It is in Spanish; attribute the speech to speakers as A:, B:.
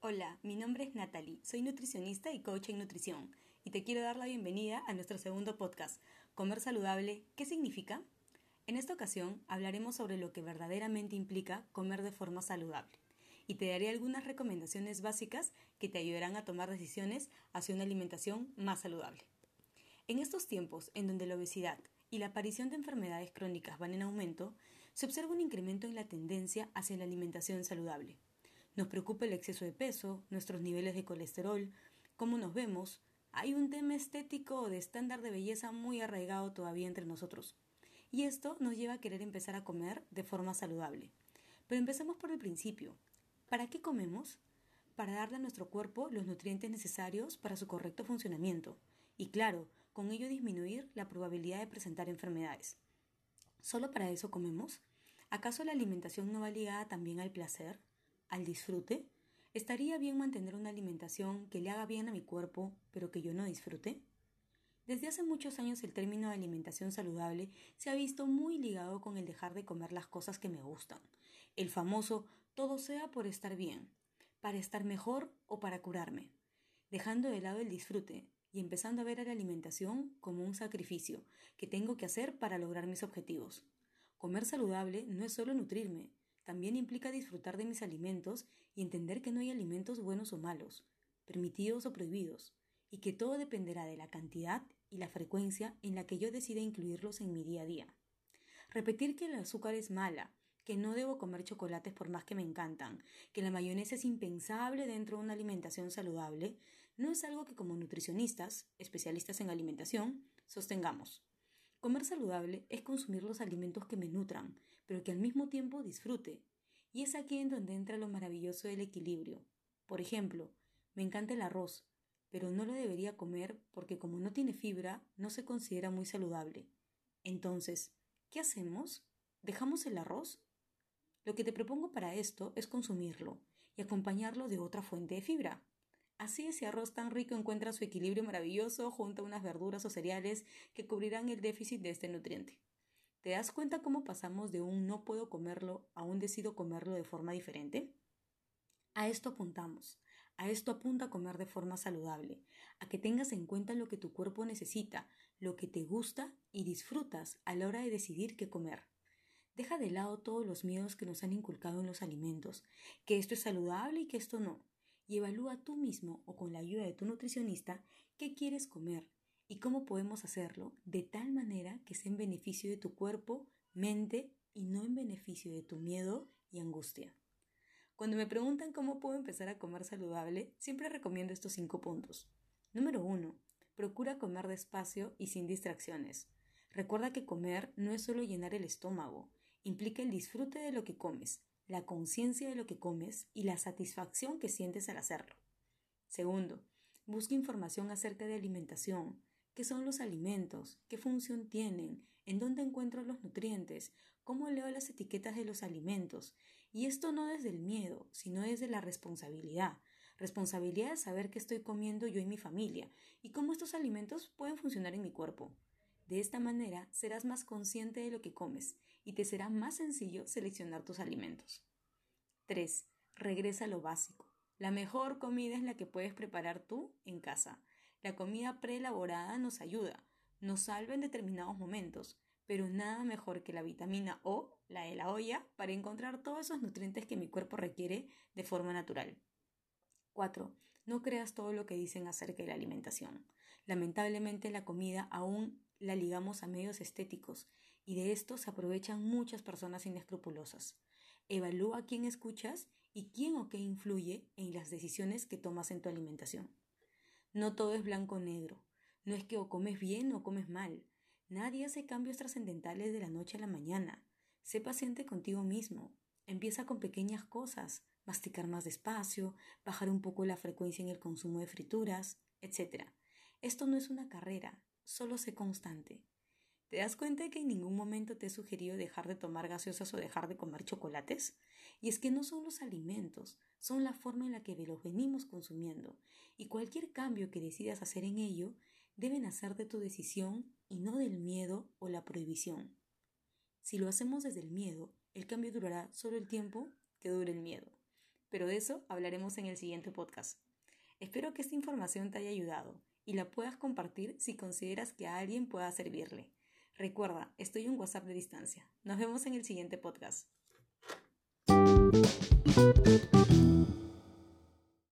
A: Hola, mi nombre es Natalie, soy nutricionista y coach en nutrición y te quiero dar la bienvenida a nuestro segundo podcast, Comer Saludable, ¿qué significa? En esta ocasión hablaremos sobre lo que verdaderamente implica comer de forma saludable y te daré algunas recomendaciones básicas que te ayudarán a tomar decisiones hacia una alimentación más saludable. En estos tiempos en donde la obesidad y la aparición de enfermedades crónicas van en aumento, se observa un incremento en la tendencia hacia la alimentación saludable. Nos preocupa el exceso de peso, nuestros niveles de colesterol, cómo nos vemos. Hay un tema estético o de estándar de belleza muy arraigado todavía entre nosotros. Y esto nos lleva a querer empezar a comer de forma saludable. Pero empecemos por el principio. ¿Para qué comemos? Para darle a nuestro cuerpo los nutrientes necesarios para su correcto funcionamiento. Y claro, con ello disminuir la probabilidad de presentar enfermedades. ¿Solo para eso comemos? ¿Acaso la alimentación no va ligada también al placer, al disfrute? ¿Estaría bien mantener una alimentación que le haga bien a mi cuerpo, pero que yo no disfrute? Desde hace muchos años el término de alimentación saludable se ha visto muy ligado con el dejar de comer las cosas que me gustan, el famoso todo sea por estar bien, para estar mejor o para curarme, dejando de lado el disfrute, y empezando a ver a la alimentación como un sacrificio que tengo que hacer para lograr mis objetivos. Comer saludable no es solo nutrirme, también implica disfrutar de mis alimentos y entender que no hay alimentos buenos o malos, permitidos o prohibidos, y que todo dependerá de la cantidad y la frecuencia en la que yo decida incluirlos en mi día a día. Repetir que el azúcar es mala que no debo comer chocolates por más que me encantan, que la mayonesa es impensable dentro de una alimentación saludable, no es algo que como nutricionistas, especialistas en alimentación, sostengamos. Comer saludable es consumir los alimentos que me nutran, pero que al mismo tiempo disfrute. Y es aquí en donde entra lo maravilloso del equilibrio. Por ejemplo, me encanta el arroz, pero no lo debería comer porque como no tiene fibra, no se considera muy saludable. Entonces, ¿qué hacemos? ¿Dejamos el arroz? Lo que te propongo para esto es consumirlo y acompañarlo de otra fuente de fibra. Así ese arroz tan rico encuentra su equilibrio maravilloso junto a unas verduras o cereales que cubrirán el déficit de este nutriente. ¿Te das cuenta cómo pasamos de un no puedo comerlo a un decido comerlo de forma diferente? A esto apuntamos. A esto apunta a comer de forma saludable, a que tengas en cuenta lo que tu cuerpo necesita, lo que te gusta y disfrutas a la hora de decidir qué comer. Deja de lado todos los miedos que nos han inculcado en los alimentos, que esto es saludable y que esto no, y evalúa tú mismo o con la ayuda de tu nutricionista qué quieres comer y cómo podemos hacerlo de tal manera que sea en beneficio de tu cuerpo, mente y no en beneficio de tu miedo y angustia. Cuando me preguntan cómo puedo empezar a comer saludable, siempre recomiendo estos cinco puntos. Número uno, procura comer despacio y sin distracciones. Recuerda que comer no es solo llenar el estómago, implica el disfrute de lo que comes, la conciencia de lo que comes y la satisfacción que sientes al hacerlo. Segundo, busca información acerca de alimentación, qué son los alimentos, qué función tienen, en dónde encuentro los nutrientes, cómo leo las etiquetas de los alimentos. Y esto no desde el miedo, sino desde la responsabilidad. Responsabilidad de saber qué estoy comiendo yo y mi familia y cómo estos alimentos pueden funcionar en mi cuerpo. De esta manera serás más consciente de lo que comes y te será más sencillo seleccionar tus alimentos. 3. Regresa a lo básico. La mejor comida es la que puedes preparar tú en casa. La comida preelaborada nos ayuda, nos salva en determinados momentos, pero nada mejor que la vitamina O, la de la olla, para encontrar todos esos nutrientes que mi cuerpo requiere de forma natural. 4. No creas todo lo que dicen acerca de la alimentación. Lamentablemente la comida aún la ligamos a medios estéticos y de esto se aprovechan muchas personas inescrupulosas. Evalúa quién escuchas y quién o qué influye en las decisiones que tomas en tu alimentación. No todo es blanco o negro. No es que o comes bien o comes mal. Nadie hace cambios trascendentales de la noche a la mañana. Sé paciente contigo mismo. Empieza con pequeñas cosas, masticar más despacio, bajar un poco la frecuencia en el consumo de frituras, etc. Esto no es una carrera, solo sé constante. ¿Te das cuenta de que en ningún momento te he sugerido dejar de tomar gaseosas o dejar de comer chocolates? Y es que no son los alimentos, son la forma en la que los venimos consumiendo, y cualquier cambio que decidas hacer en ello debe nacer de tu decisión y no del miedo o la prohibición. Si lo hacemos desde el miedo, El cambio durará solo el tiempo que dure el miedo. Pero de eso hablaremos en el siguiente podcast. Espero que esta información te haya ayudado y la puedas compartir si consideras que a alguien pueda servirle. Recuerda, estoy en WhatsApp de distancia. Nos vemos en el siguiente podcast.